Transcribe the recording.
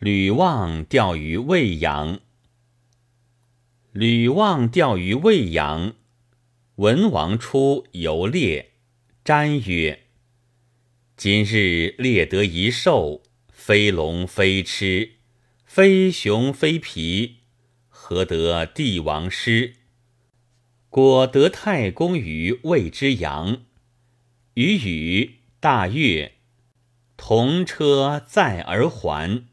吕望钓于未阳。吕望钓于未阳，文王出游猎，瞻曰：“今日猎得一兽，非龙非螭，非熊非皮，何得帝王师？果得太公于未之阳，与与大悦，同车载而还。”